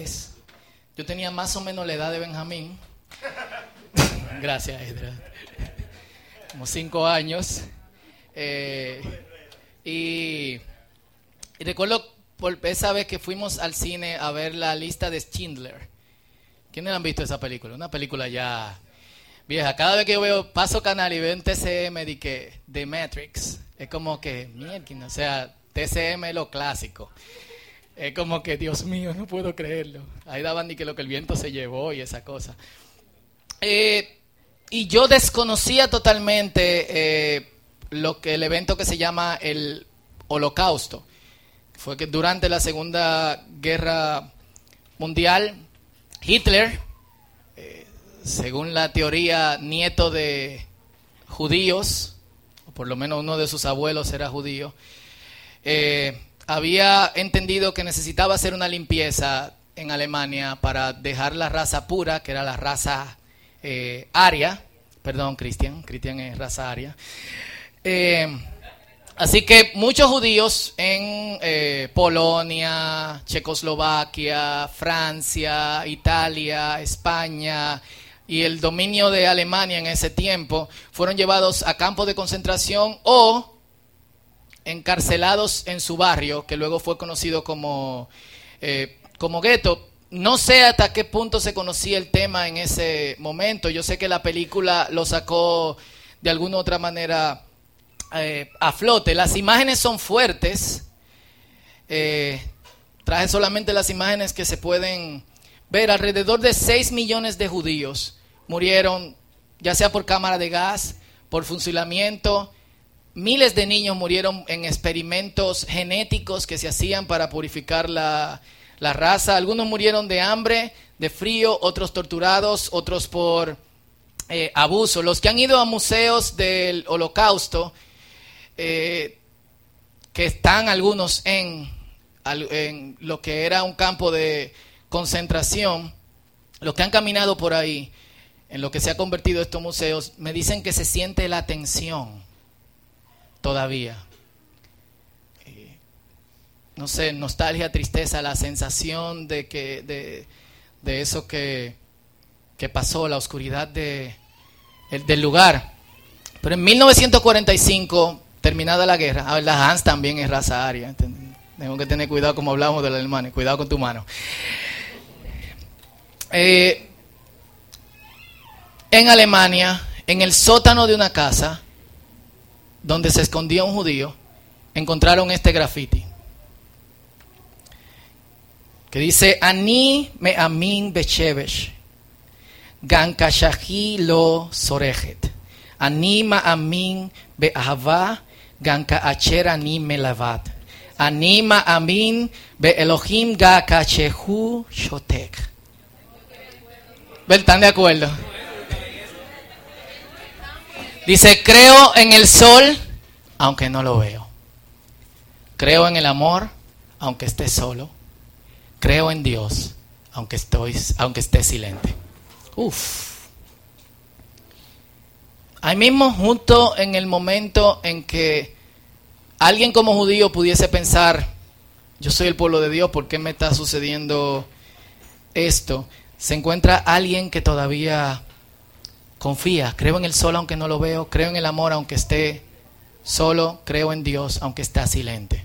vez, yo tenía más o menos la edad de Benjamín. Gracias, Edra. Como cinco años. Eh, y, y recuerdo por esa vez que fuimos al cine a ver la lista de Schindler. ¿Quiénes han visto esa película? Una película ya vieja. Cada vez que yo veo, paso canal y veo un TCM de que The Matrix, es como que, mierda, o sea, TCM es lo clásico. Es como que, Dios mío, no puedo creerlo. Ahí daban ni que lo que el viento se llevó y esa cosa. Eh, y yo desconocía totalmente eh, lo que el evento que se llama el Holocausto. Fue que durante la Segunda Guerra Mundial, Hitler, eh, según la teoría, nieto de judíos, o por lo menos uno de sus abuelos era judío, eh, había entendido que necesitaba hacer una limpieza en Alemania para dejar la raza pura, que era la raza eh, aria, perdón, Cristian, Cristian es raza aria. Así que muchos judíos en eh, Polonia, Checoslovaquia, Francia, Italia, España y el dominio de Alemania en ese tiempo fueron llevados a campos de concentración o encarcelados en su barrio, que luego fue conocido como, eh, como gueto. No sé hasta qué punto se conocía el tema en ese momento. Yo sé que la película lo sacó de alguna otra manera eh, a flote. Las imágenes son fuertes. Eh, traje solamente las imágenes que se pueden ver. Alrededor de 6 millones de judíos murieron, ya sea por cámara de gas, por fusilamiento. Miles de niños murieron en experimentos genéticos que se hacían para purificar la, raza. Algunos murieron de hambre, de frío, otros torturados, otros por eh, abuso. Los que han ido a museos del holocausto eh, que están algunos en, en lo que era un campo de concentración, los que han caminado por ahí, en lo que se ha convertido estos museos, me dicen que se siente la tensión todavía. Eh, no sé, nostalgia, tristeza, la sensación de que de, de eso que, que, pasó, la oscuridad de, el, del lugar. Pero en 1945 terminada la guerra, a ver, la Hans también es raza aria. Tengo que tener cuidado como hablamos de la alemania, cuidado con tu mano. Eh, en Alemania, en el sótano de una casa donde se escondía un judío, encontraron este graffiti que dice Ani me amin bechevesh gankashahi lo sorejet anima amin be'ahava ganka achera ni melavat. Anima amin be Elohim ga kachehu shotek. ¿Están de acuerdo? Dice, creo en el sol, aunque no lo veo. Creo en el amor, aunque esté solo. Creo en Dios, aunque, estoy, aunque esté silente. Uf. Ahí mismo, junto en el momento en que alguien como judío pudiese pensar, yo soy el pueblo de Dios, ¿por qué me está sucediendo esto? Se encuentra alguien que todavía confía, creo en el sol aunque no lo veo, creo en el amor aunque esté solo, creo en Dios aunque esté silente.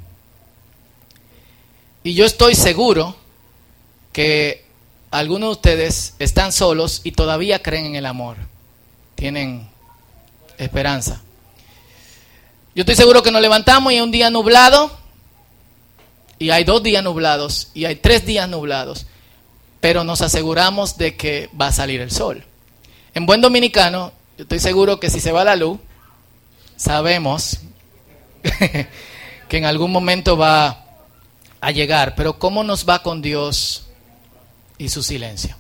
Y yo estoy seguro que algunos de ustedes están solos y todavía creen en el amor. Tienen esperanza. Yo estoy seguro que nos levantamos y hay un día nublado, y hay dos días nublados, y hay tres días nublados, pero nos aseguramos de que va a salir el sol. En buen dominicano, yo estoy seguro que si se va la luz, sabemos que en algún momento va a llegar, pero ¿cómo nos va con Dios y su silencio?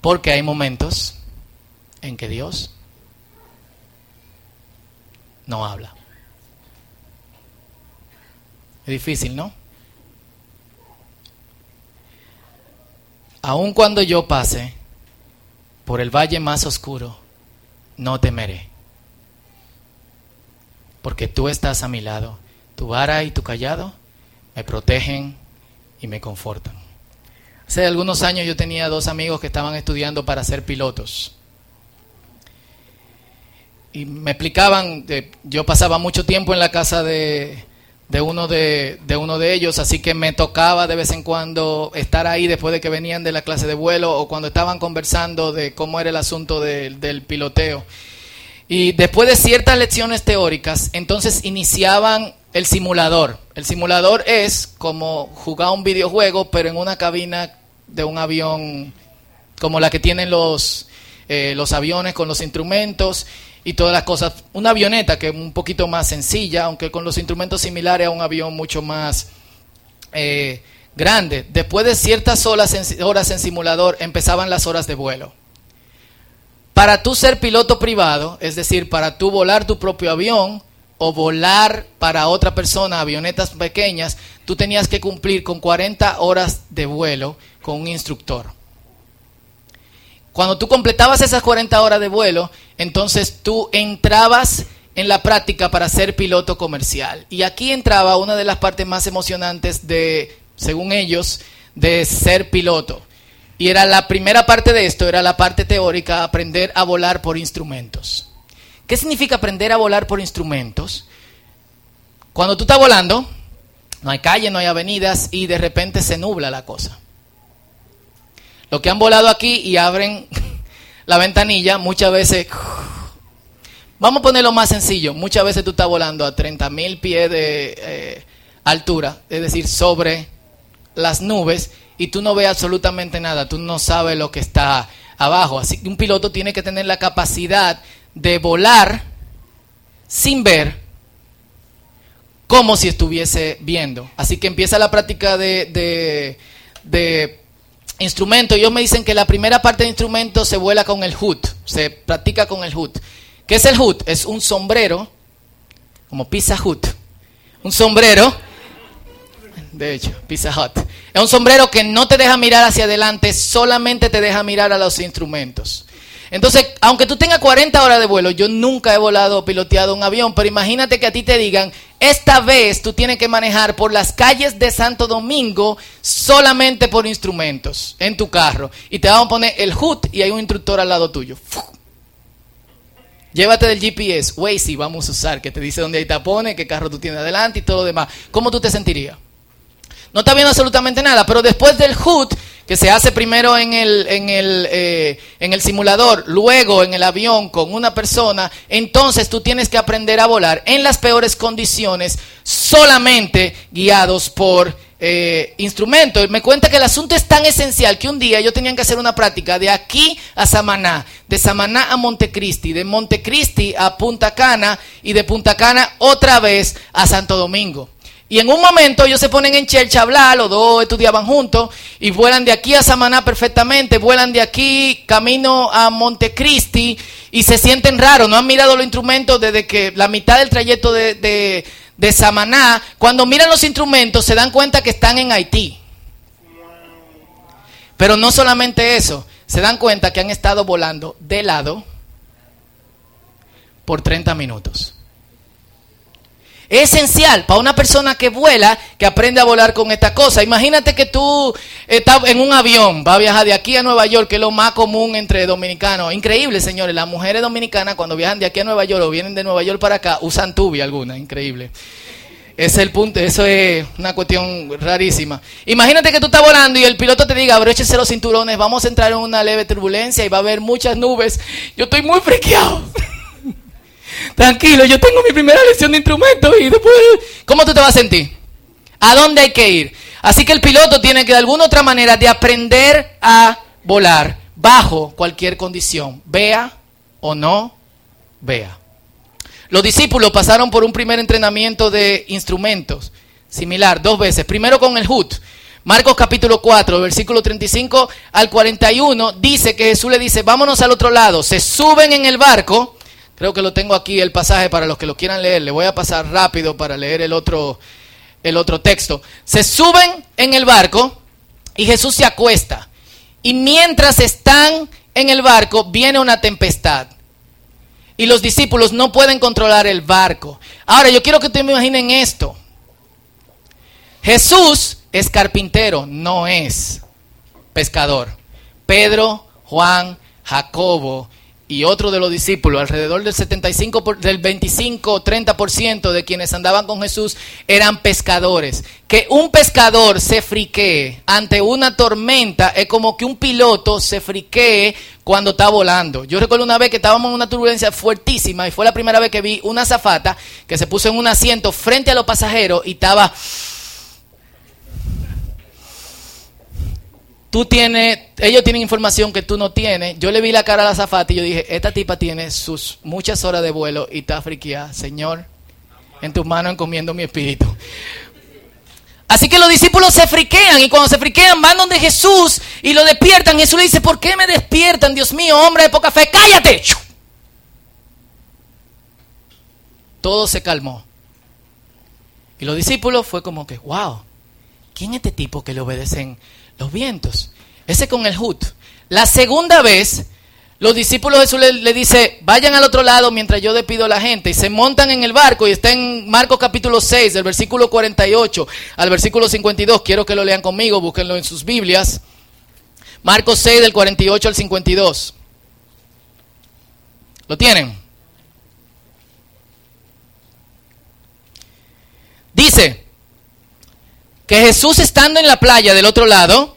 Porque hay momentos en que Dios no habla. Es difícil, ¿no? Aun cuando yo pase por el valle más oscuro, no temeré. Porque tú estás a mi lado. Tu vara y tu callado me protegen y me confortan. Hace algunos años yo tenía dos amigos que estaban estudiando para ser pilotos. Y me explicaban, yo pasaba mucho tiempo en la casa de, de uno de, de, uno de ellos, así que me tocaba de vez en cuando estar ahí después de que venían de la clase de vuelo o cuando estaban conversando de cómo era el asunto del piloteo. Y después de ciertas lecciones teóricas, entonces iniciaban el simulador. El simulador es como jugar un videojuego, pero en una cabina de un avión como la que tienen los, eh, los aviones con los instrumentos y todas las cosas. Una avioneta que es un poquito más sencilla, aunque con los instrumentos similares a un avión mucho más eh, grande. Después de ciertas horas en, horas en simulador empezaban las horas de vuelo. Para tú ser piloto privado, es decir, para tú volar tu propio avión o volar para otra persona avionetas pequeñas, tú tenías que cumplir con 40 horas de vuelo con un instructor. Cuando tú completabas esas 40 horas de vuelo, entonces tú entrabas en la práctica para ser piloto comercial. Y aquí entraba una de las partes más emocionantes de, según ellos, de ser piloto. Y era la primera parte de esto, era la parte teórica, aprender a volar por instrumentos. ¿Qué significa aprender a volar por instrumentos? Cuando tú estás volando, no hay calle, no hay avenidas y de repente se nubla la cosa. Los que han volado aquí y abren la ventanilla, muchas veces... Vamos a ponerlo más sencillo. Muchas veces tú estás volando a 30 mil pies de eh, altura, es decir, sobre las nubes, y tú no ves absolutamente nada, tú no sabes lo que está abajo. Así que un piloto tiene que tener la capacidad de volar sin ver como si estuviese viendo. Así que empieza la práctica de, de instrumento, ellos me dicen que la primera parte de instrumento se vuela con el hood, se practica con el hood. ¿Qué es el hood? Es un sombrero, como Pizza Hut, un sombrero, de hecho, Pizza Hut, es un sombrero que no te deja mirar hacia adelante, solamente te deja mirar a los instrumentos. Entonces, aunque tú tengas 40 horas de vuelo, yo nunca he volado o piloteado un avión, pero imagínate que a ti te digan, esta vez tú tienes que manejar por las calles de Santo Domingo solamente por instrumentos en tu carro. Y te van a poner el HUD y hay un instructor al lado tuyo. Llévate del GPS, Waze, vamos a usar, que te dice dónde hay tapones, qué carro tú tienes adelante y todo lo demás. ¿Cómo tú te sentirías? No está viendo absolutamente nada, pero después del HUD que se hace primero en el, en el, eh, en el simulador, luego en el avión con una persona, entonces tú tienes que aprender a volar en las peores condiciones, solamente guiados por eh, instrumentos. Me cuenta que el asunto es tan esencial que un día yo tenían que hacer una práctica de aquí a Samaná, de Samaná a Montecristi, de Montecristi a Punta Cana y de Punta Cana otra vez a Santo Domingo. Y en un momento ellos se ponen en chercha a hablar, los dos estudiaban juntos y vuelan de aquí a Samaná perfectamente, vuelan de aquí camino a Montecristi y se sienten raros, no han mirado los instrumentos desde que la mitad del trayecto de, de, de Samaná, cuando miran los instrumentos se dan cuenta que están en Haití. Pero no solamente eso, se dan cuenta que han estado volando de lado por 30 minutos. Es esencial para una persona que vuela, que aprende a volar con esta cosa. Imagínate que tú estás en un avión, va a viajar de aquí a Nueva York, que es lo más común entre dominicanos. Increíble, señores. Las mujeres dominicanas cuando viajan de aquí a Nueva York o vienen de Nueva York para acá, usan tubi alguna. Increíble. Ese es el punto, eso es una cuestión rarísima. Imagínate que tú estás volando y el piloto te diga, abróchese los cinturones, vamos a entrar en una leve turbulencia y va a haber muchas nubes. Yo estoy muy friqueado. Tranquilo, yo tengo mi primera lección de instrumento y después, ¿cómo tú te vas a sentir? ¿A dónde hay que ir? Así que el piloto tiene que de alguna otra manera de aprender a volar bajo cualquier condición, vea o no vea. Los discípulos pasaron por un primer entrenamiento de instrumentos, similar, dos veces. Primero con el HUD. Marcos capítulo 4, versículo 35 al 41, dice que Jesús le dice, vámonos al otro lado. Se suben en el barco Creo que lo tengo aquí el pasaje para los que lo quieran leer. Le voy a pasar rápido para leer el otro, el otro texto. Se suben en el barco y Jesús se acuesta. Y mientras están en el barco viene una tempestad. Y los discípulos no pueden controlar el barco. Ahora yo quiero que ustedes me imaginen esto. Jesús es carpintero, no es pescador. Pedro, Juan, Jacobo y otro de los discípulos, alrededor del 75 del 25 30% de quienes andaban con Jesús eran pescadores. Que un pescador se friquee ante una tormenta es como que un piloto se friquee cuando está volando. Yo recuerdo una vez que estábamos en una turbulencia fuertísima y fue la primera vez que vi una zafata que se puso en un asiento frente a los pasajeros y estaba tú tienes, ellos tienen información que tú no tienes. Yo le vi la cara a la zafata y yo dije, esta tipa tiene sus muchas horas de vuelo y está friqueada. Señor, en tus manos encomiendo mi espíritu. Así que los discípulos se friquean y cuando se friquean van donde Jesús y lo despiertan. Jesús le dice, ¿por qué me despiertan? Dios mío, hombre de poca fe, cállate. Todo se calmó. Y los discípulos fue como que, wow, ¿quién es este tipo que le obedecen los vientos. Ese con el hut. La segunda vez, los discípulos de Jesús le, le, dice, vayan al otro lado mientras yo despido a la gente. Y se montan en el barco y está en Marcos capítulo 6, del versículo 48 al versículo 52. Quiero que lo lean conmigo, búsquenlo en sus Biblias. Marcos 6, del 48 al 52. ¿Lo tienen? Dice, que Jesús estando en la playa del otro lado,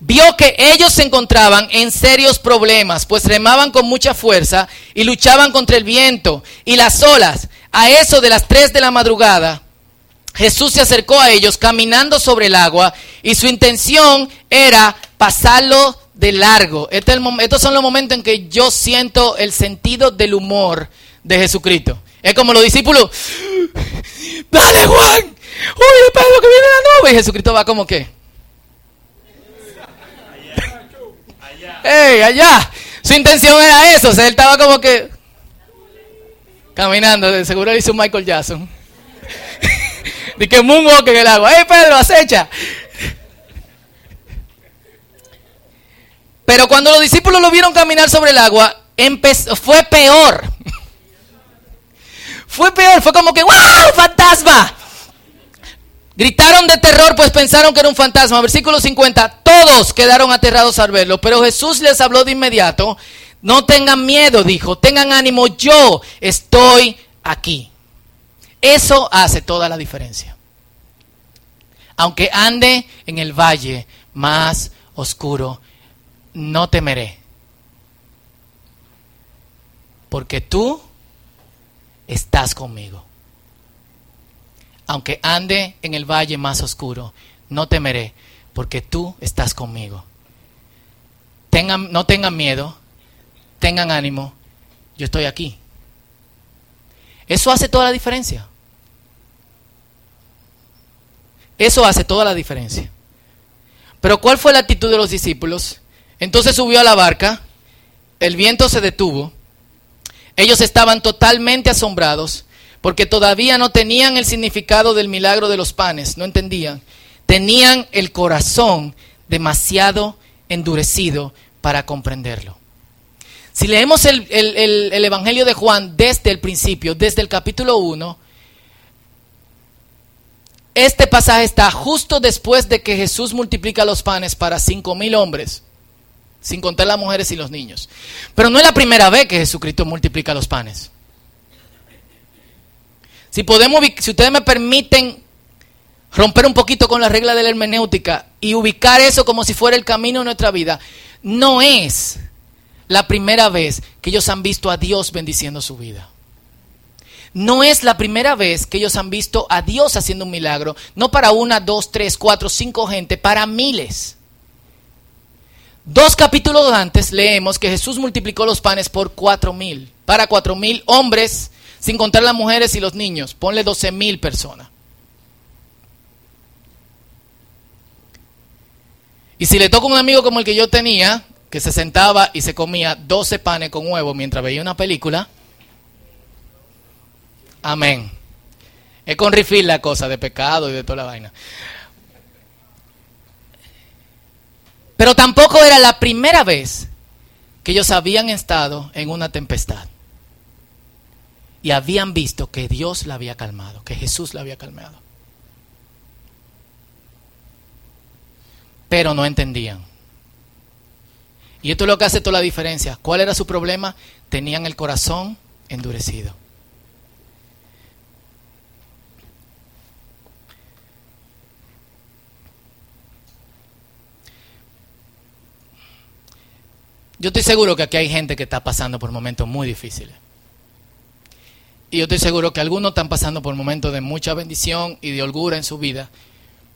vio que ellos se encontraban en serios problemas, pues remaban con mucha fuerza y luchaban contra el viento y las olas. A eso de las 3 de la madrugada, Jesús se acercó a ellos caminando sobre el agua y su intención era pasarlo de largo. Este estos son los momentos en que yo siento el sentido del humor de Jesucristo. Es como los discípulos, dale Juan, Oye, Pedro, que viene la nube. Y Jesucristo va como que. ¡Ey, allá! Su intención era eso. O sea, él estaba como que. Caminando. Seguro le hizo un Michael Jackson. de que moonwalk en el agua. ¡Ey, Pedro, acecha! Pero cuando los discípulos lo vieron caminar sobre el agua, fue peor. Fue peor, fue como que ¡Wow! ¡Fantasma! Gritaron de terror, pues pensaron que era un fantasma. Versículo 50. Todos quedaron aterrados al verlo, pero Jesús les habló de inmediato. No tengan miedo, dijo. Tengan ánimo, yo estoy aquí. Eso hace toda la diferencia. Aunque ande en el valle más oscuro, no temeré. Porque tú estás conmigo aunque ande en el valle más oscuro, no temeré, porque tú estás conmigo. Tengan, no tengan miedo, tengan ánimo, yo estoy aquí. Eso hace toda la diferencia. Eso hace toda la diferencia. Pero ¿cuál fue la actitud de los discípulos? Entonces subió a la barca, el viento se detuvo, ellos estaban totalmente asombrados porque todavía no tenían el significado del milagro de los panes, no entendían. Tenían el corazón demasiado endurecido para comprenderlo. Si leemos el, el, Evangelio de Juan desde el principio, desde el capítulo 1, este pasaje está justo después de que Jesús multiplica los panes para cinco mil hombres, sin contar las mujeres y los niños. Pero no es la primera vez que Jesucristo multiplica los panes. Si podemos, si ustedes me permiten romper un poquito con la regla de la hermenéutica y ubicar eso como si fuera el camino de nuestra vida, no es la primera vez que ellos han visto a Dios bendiciendo su vida. No es la primera vez que ellos han visto a Dios haciendo un milagro, no para una, dos, tres, cuatro, cinco gente, para miles. Dos capítulos antes leemos que Jesús multiplicó los panes por cuatro mil, para cuatro mil hombres sin contar las mujeres y los niños. Ponle 12 mil personas. Y si le toca un amigo como el que yo tenía, que se sentaba y se comía 12 panes con huevo mientras veía una película, amén. Es con refill la cosa de pecado y de toda la vaina. Pero tampoco era la primera vez que ellos habían estado en una tempestad. Y habían visto que Dios la había calmado, que Jesús la había calmado. Pero no entendían. Y esto es lo que hace toda la diferencia. ¿Cuál era su problema? Tenían el corazón endurecido. Yo estoy seguro que aquí hay gente que está pasando por momentos muy difíciles. Y yo estoy seguro que algunos están pasando por momentos de mucha bendición y de holgura en su vida,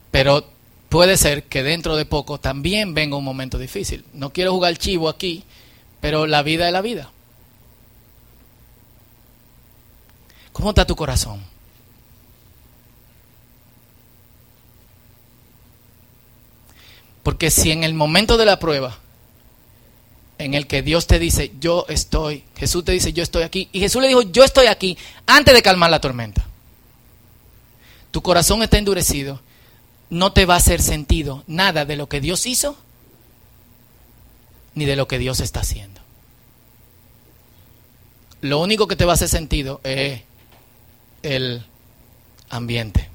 pero puede ser que dentro de poco también venga un momento difícil. No quiero jugar chivo aquí, pero la vida es la vida. ¿Cómo está tu corazón? Porque si en el momento de la prueba en el que Dios te dice, yo estoy, Jesús te dice, yo estoy aquí, y Jesús le dijo, yo estoy aquí, antes de calmar la tormenta. Tu corazón está endurecido, no te va a hacer sentido nada de lo que Dios hizo, ni de lo que Dios está haciendo. Lo único que te va a hacer sentido es el ambiente.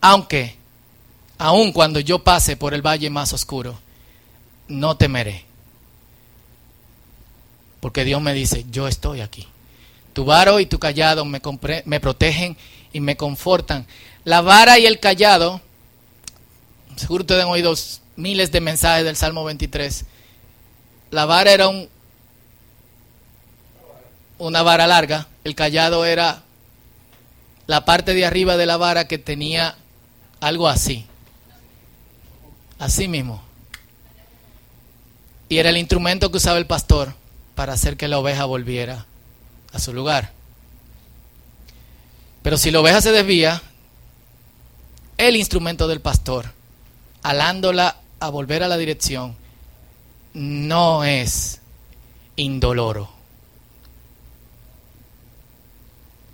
Aunque aun cuando yo pase por el valle más oscuro, no temeré. Porque Dios me dice, yo estoy aquí. Tu varo y tu callado me, protegen y me confortan. La vara y el callado, seguro ustedes han oído miles de mensajes del Salmo 23. La vara era un, una vara larga, el callado era la parte de arriba de la vara que tenía algo así. Así mismo. Y era el instrumento que usaba el pastor para hacer que la oveja volviera a su lugar. Pero si la oveja se desvía, el instrumento del pastor, alándola a volver a la dirección, no es indoloro.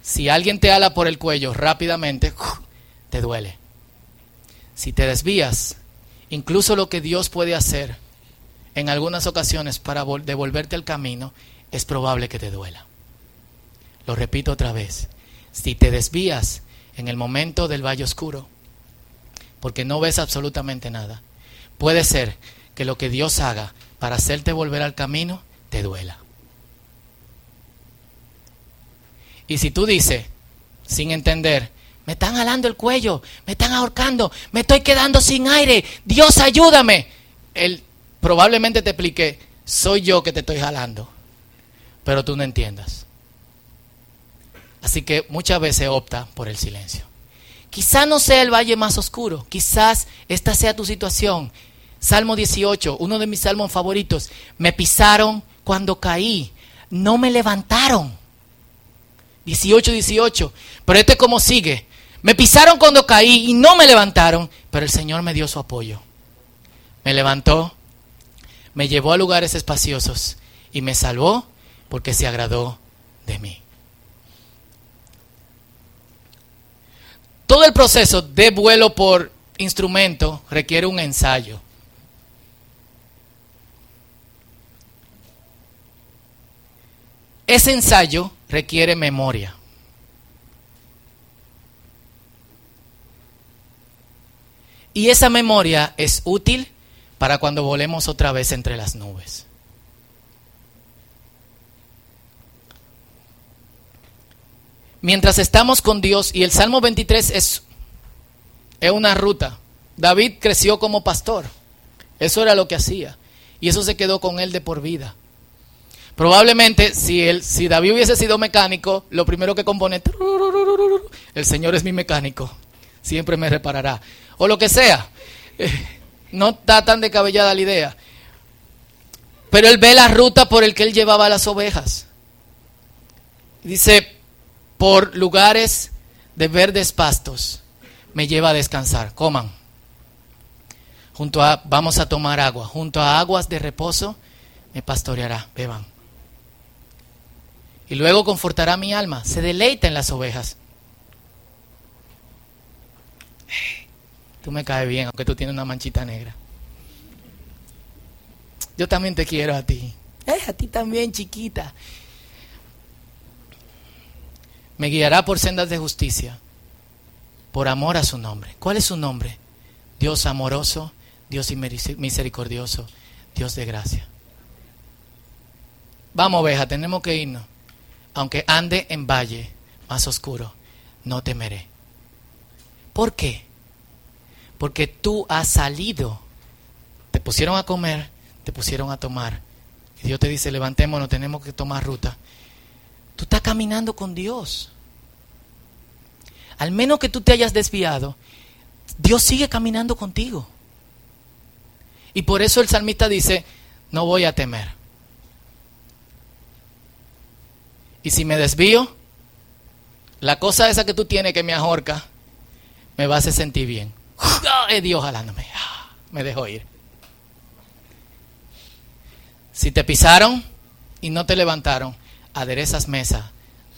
Si alguien te ala por el cuello rápidamente, te duele. Si te desvías, Incluso lo que Dios puede hacer en algunas ocasiones para devolverte al camino es probable que te duela. Lo repito otra vez. Si te desvías en el momento del valle oscuro, porque no ves absolutamente nada, puede ser que lo que Dios haga para hacerte volver al camino te duela. Y si tú dices, sin entender, me están jalando el cuello, me están ahorcando, me estoy quedando sin aire. Dios, ayúdame. Él probablemente te explique, soy yo que te estoy jalando, pero tú no entiendas. Así que muchas veces opta por el silencio. Quizás no sea el valle más oscuro, quizás esta sea tu situación. Salmo 18, uno de mis salmos favoritos. Me pisaron cuando caí, no me levantaron. 18, 18. Pero este como sigue. Me pisaron cuando caí y no me levantaron, pero el Señor me dio su apoyo. Me levantó, me llevó a lugares espaciosos y me salvó porque se agradó de mí. Todo el proceso de vuelo por instrumento requiere un ensayo. Ese ensayo requiere memoria. Y esa memoria es útil para cuando volemos otra vez entre las nubes. Mientras estamos con Dios, y el Salmo 23 es, es una ruta. David creció como pastor. Eso era lo que hacía. Y eso se quedó con él de por vida. Probablemente si, él, si David hubiese sido mecánico, lo primero que compone, el Señor es mi mecánico, siempre me reparará o lo que sea. Eh, no está tan descabellada la idea. Pero él ve la ruta por el que él llevaba las ovejas. Dice, por lugares de verdes pastos me lleva a descansar. Coman. Junto a, vamos a tomar agua. Junto a aguas de reposo me pastoreará. Beban. Y luego confortará mi alma. Se deleita en las ovejas. Tú me caes bien, aunque tú tienes una manchita negra. Yo también te quiero a ti. Eh, a ti también, chiquita. Me guiará por sendas de justicia. por amor a su nombre. ¿Cuál es su nombre? Dios amoroso, Dios misericordioso, Dios de gracia. Vamos, oveja, tenemos que irnos. Aunque ande en valle más oscuro, no temeré. ¿Por qué? Porque tú has salido. Te pusieron a comer, te pusieron a tomar. Y Dios te dice, levantémonos, tenemos que tomar ruta. Tú estás caminando con Dios. Al menos que tú te hayas desviado, Dios sigue caminando contigo. Y por eso el salmista dice, no voy a temer. Y si me desvío, la cosa esa que tú tienes que me ahorca, me va a hacer sentir bien. Es Dios jalándome. Me dejo ir. Si te pisaron y no te levantaron, aderezas mesa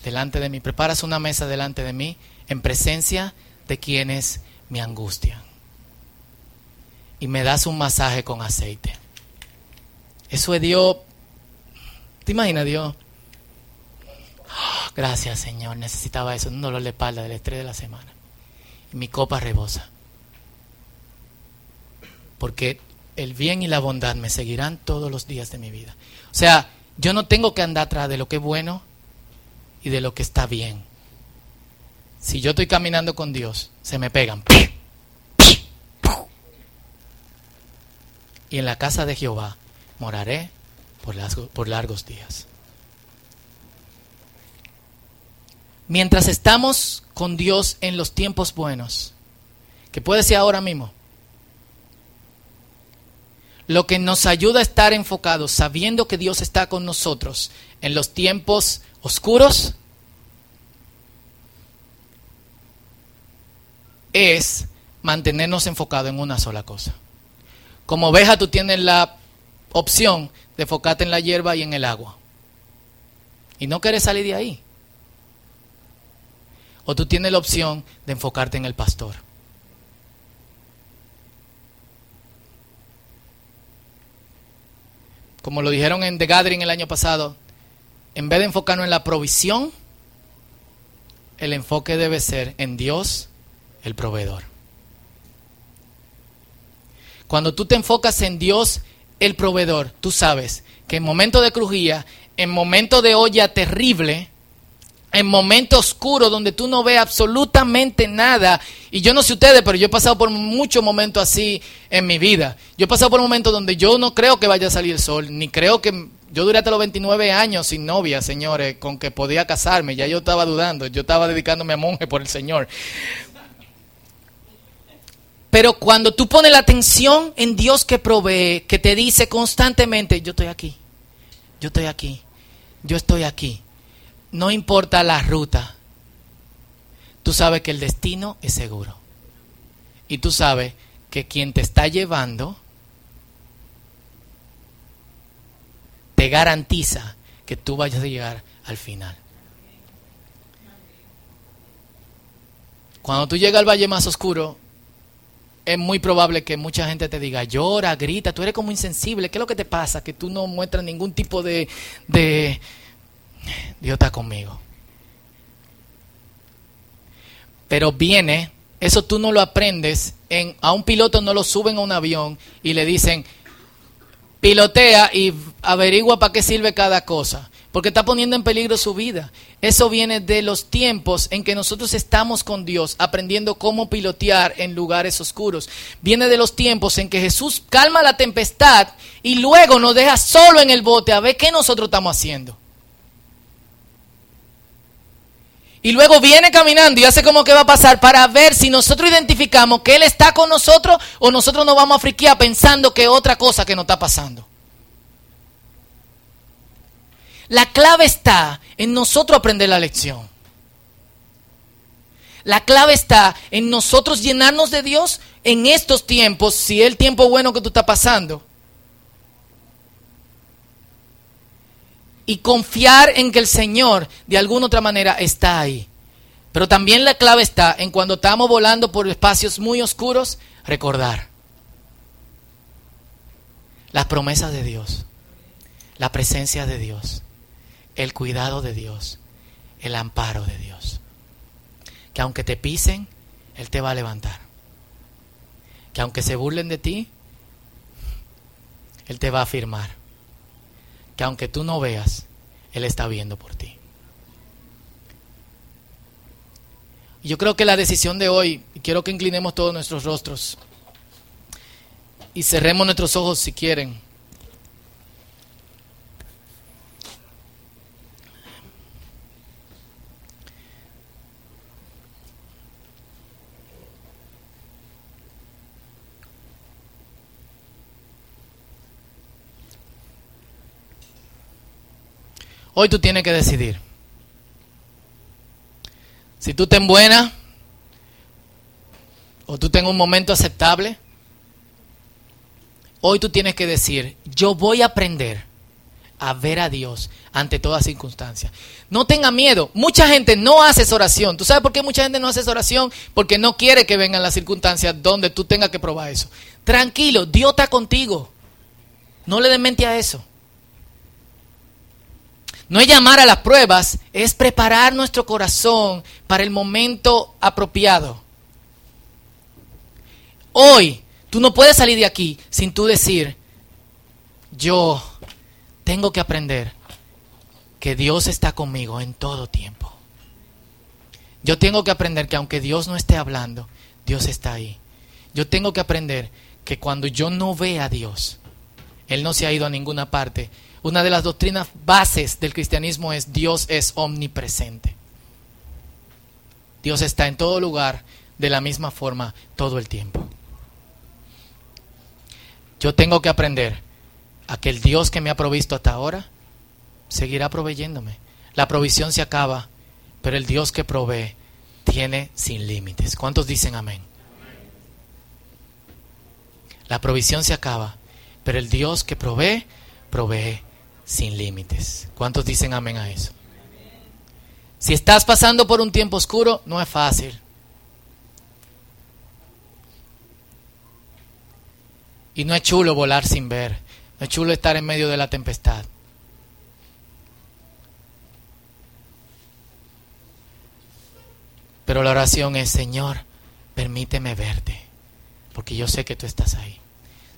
delante de mí. Preparas una mesa delante de mí en presencia de quienes me angustian. Y me das un masaje con aceite. Eso es Dios. ¿Te imaginas Dios? gracias Señor, necesitaba eso, un dolor de espalda del estrés de la semana. Y mi copa rebosa. Porque el bien y la bondad me seguirán todos los días de mi vida. O sea, yo no tengo que andar atrás de lo que es bueno y de lo que está bien. Si yo estoy caminando con Dios, se me pegan. Y en la casa de Jehová moraré por, largos días. Mientras estamos con Dios en los tiempos buenos, que puede ser ahora mismo, lo que nos ayuda a estar enfocados sabiendo que Dios está con nosotros en los tiempos oscuros es mantenernos enfocados en una sola cosa. Como oveja tú tienes la opción de enfocarte en la hierba y en el agua. Y no quieres salir de ahí. O tú tienes la opción de enfocarte en el pastor. Como lo dijeron en The Gathering el año pasado, en vez de enfocarnos en la provisión, el enfoque debe ser en Dios, el proveedor. Cuando tú te enfocas en Dios, el proveedor, tú sabes que en momento de crujía, en momento de olla terrible, en momentos oscuros donde tú no ves absolutamente nada. Y yo no sé ustedes, pero yo he pasado por muchos momentos así en mi vida. Yo he pasado por momentos donde yo no creo que vaya a salir el sol, ni creo que... Yo duré hasta los 29 años sin novia, señores, con que podía casarme. Ya yo estaba dudando, yo estaba dedicándome a monje por el Señor. Pero cuando tú pones la atención en Dios que provee, que te dice constantemente, yo estoy aquí, yo estoy aquí, yo estoy aquí no importa la ruta, tú sabes que el destino es seguro. Y tú sabes que quien te está llevando te garantiza que tú vayas a llegar al final. Cuando tú llegas al valle más oscuro, es muy probable que mucha gente te diga, llora, grita, tú eres como insensible, ¿qué es lo que te pasa? Que tú no muestras ningún tipo de, de Dios está conmigo. Pero viene, eso tú no lo aprendes, en, a un piloto no lo suben a un avión y le dicen, pilotea y averigua para qué sirve cada cosa, porque está poniendo en peligro su vida. Eso viene de los tiempos en que nosotros estamos con Dios, aprendiendo cómo pilotear en lugares oscuros. Viene de los tiempos en que Jesús calma la tempestad y luego nos deja solo en el bote a ver qué nosotros estamos haciendo. Y luego viene caminando y hace como que va a pasar para ver si nosotros identificamos que Él está con nosotros o nosotros nos vamos a friquear pensando que otra cosa que nos está pasando. La clave está en nosotros aprender la lección. La clave está en nosotros llenarnos de Dios en estos tiempos, si es el tiempo bueno que tú estás pasando y confiar en que el Señor de alguna otra manera está ahí. Pero también la clave está en cuando estamos volando por espacios muy oscuros, recordar las promesas de Dios, la presencia de Dios, el cuidado de Dios, el amparo de Dios. Que aunque te pisen, Él te va a levantar. Que aunque se burlen de ti, Él te va a afirmar. Que aunque tú no veas, Él está viendo por ti. Yo creo que la decisión de hoy, quiero que inclinemos todos nuestros rostros y cerremos nuestros ojos si quieren. Hoy tú tienes que decidir. Si tú ten buena o tú tengas un momento aceptable, hoy tú tienes que decir, yo voy a aprender a ver a Dios ante todas circunstancias. No tenga miedo. Mucha gente no hace esa oración. ¿Tú sabes por qué mucha gente no hace oración? Porque no quiere que vengan las circunstancias donde tú tengas que probar eso. Tranquilo, Dios está contigo. No le den mente a eso. No es llamar a las pruebas, es preparar nuestro corazón para el momento apropiado. Hoy, tú no puedes salir de aquí sin tú decir, yo tengo que aprender que Dios está conmigo en todo tiempo. Yo tengo que aprender que aunque Dios no esté hablando, Dios está ahí. Yo tengo que aprender que cuando yo no vea a Dios, Él no se ha ido a ninguna parte, una de las doctrinas bases del cristianismo es Dios es omnipresente. Dios está en todo lugar de la misma forma todo el tiempo. Yo tengo que aprender a que el Dios que me ha provisto hasta ahora seguirá proveyéndome. La provisión se acaba, pero el Dios que provee tiene sin límites. ¿Cuántos dicen amén? La provisión se acaba, pero el Dios que provee, provee sin límites. ¿Cuántos dicen amén a eso? Si estás pasando por un tiempo oscuro, no es fácil. Y no es chulo volar sin ver. No es chulo estar en medio de la tempestad. Pero la oración es, Señor, permíteme verte, porque yo sé que tú estás ahí.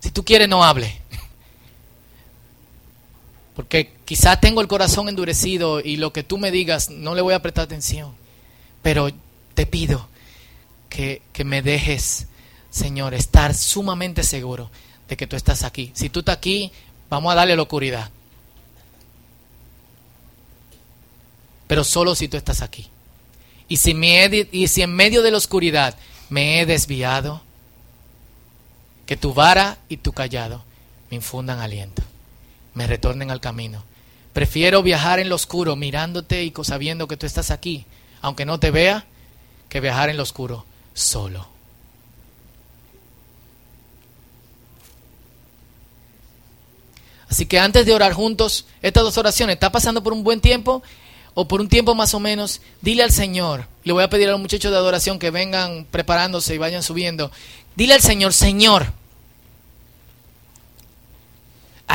Si tú quieres, no hable. Porque quizá tengo el corazón endurecido y lo que tú me digas no le voy a prestar atención. Pero te pido que, que me dejes, Señor, estar sumamente seguro de que tú estás aquí. Si tú estás aquí, vamos a darle la oscuridad. Pero solo si tú estás aquí. Y si, y si en medio de la oscuridad me he desviado, que tu vara y tu callado me infundan aliento me retornen al camino. Prefiero viajar en lo oscuro mirándote y sabiendo que tú estás aquí, aunque no te vea, que viajar en lo oscuro solo. Así que antes de orar juntos, estas dos oraciones, ¿está pasando por un buen tiempo o por un tiempo más o menos? Dile al Señor, le voy a pedir a los muchachos de adoración que vengan preparándose y vayan subiendo. Dile al Señor, Señor,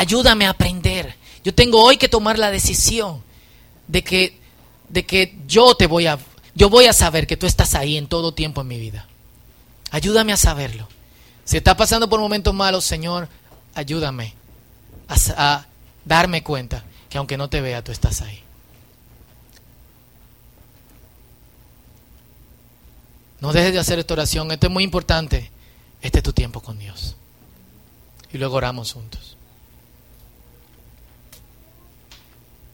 Ayúdame a aprender. Yo tengo hoy que tomar la decisión de que, de que yo te voy a, yo voy a saber que tú estás ahí en todo tiempo en mi vida. Ayúdame a saberlo. Si está pasando por momentos malos, Señor, ayúdame a, a darme cuenta que aunque no te vea, tú estás ahí. No dejes de hacer esta oración, esto es muy importante. Este es tu tiempo con Dios. Y luego oramos juntos.